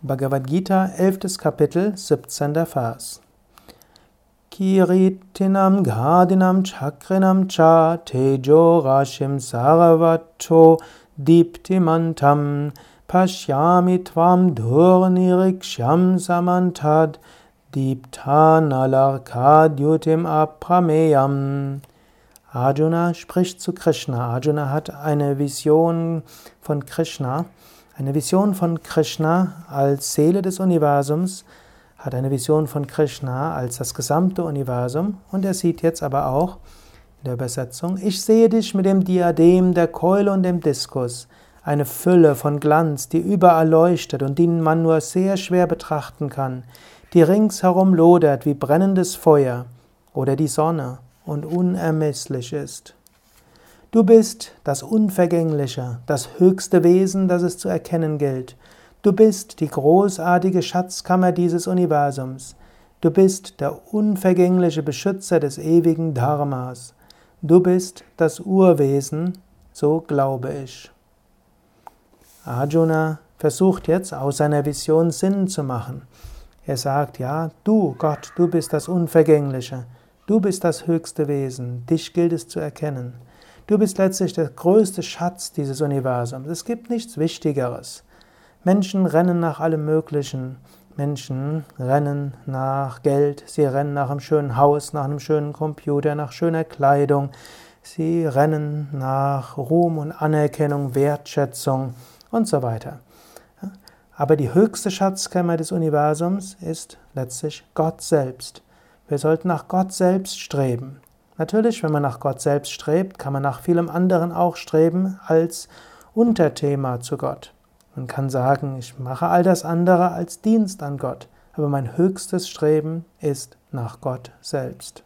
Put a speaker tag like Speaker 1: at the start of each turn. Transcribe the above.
Speaker 1: Bhagavad Gita, 11. Kapitel, 17. Vers. Kiritinam Gadinam Chakrinam Cha Tejo Rashim Saravato Diptimantam Pashyami Tvam Dhurniriksham Samantad Diptanalarkadyutim Aprameyam Arjuna spricht zu Krishna. Arjuna hat eine Vision von Krishna eine Vision von Krishna als Seele des Universums, hat eine Vision von Krishna als das gesamte Universum und er sieht jetzt aber auch in der Übersetzung, ich sehe dich mit dem Diadem, der Keule und dem Diskus, eine Fülle von Glanz, die überall leuchtet und die man nur sehr schwer betrachten kann, die ringsherum lodert wie brennendes Feuer oder die Sonne und unermesslich ist. Du bist das Unvergängliche, das höchste Wesen, das es zu erkennen gilt. Du bist die großartige Schatzkammer dieses Universums. Du bist der unvergängliche Beschützer des ewigen Dharmas. Du bist das Urwesen, so glaube ich. Arjuna versucht jetzt aus seiner Vision Sinn zu machen. Er sagt, ja, du Gott, du bist das Unvergängliche, du bist das höchste Wesen, dich gilt es zu erkennen. Du bist letztlich der größte Schatz dieses Universums. Es gibt nichts Wichtigeres. Menschen rennen nach allem Möglichen. Menschen rennen nach Geld, sie rennen nach einem schönen Haus, nach einem schönen Computer, nach schöner Kleidung. Sie rennen nach Ruhm und Anerkennung, Wertschätzung und so weiter. Aber die höchste Schatzkammer des Universums ist letztlich Gott selbst. Wir sollten nach Gott selbst streben. Natürlich, wenn man nach Gott selbst strebt, kann man nach vielem anderen auch streben als Unterthema zu Gott. Man kann sagen, ich mache all das andere als Dienst an Gott, aber mein höchstes Streben ist nach Gott selbst.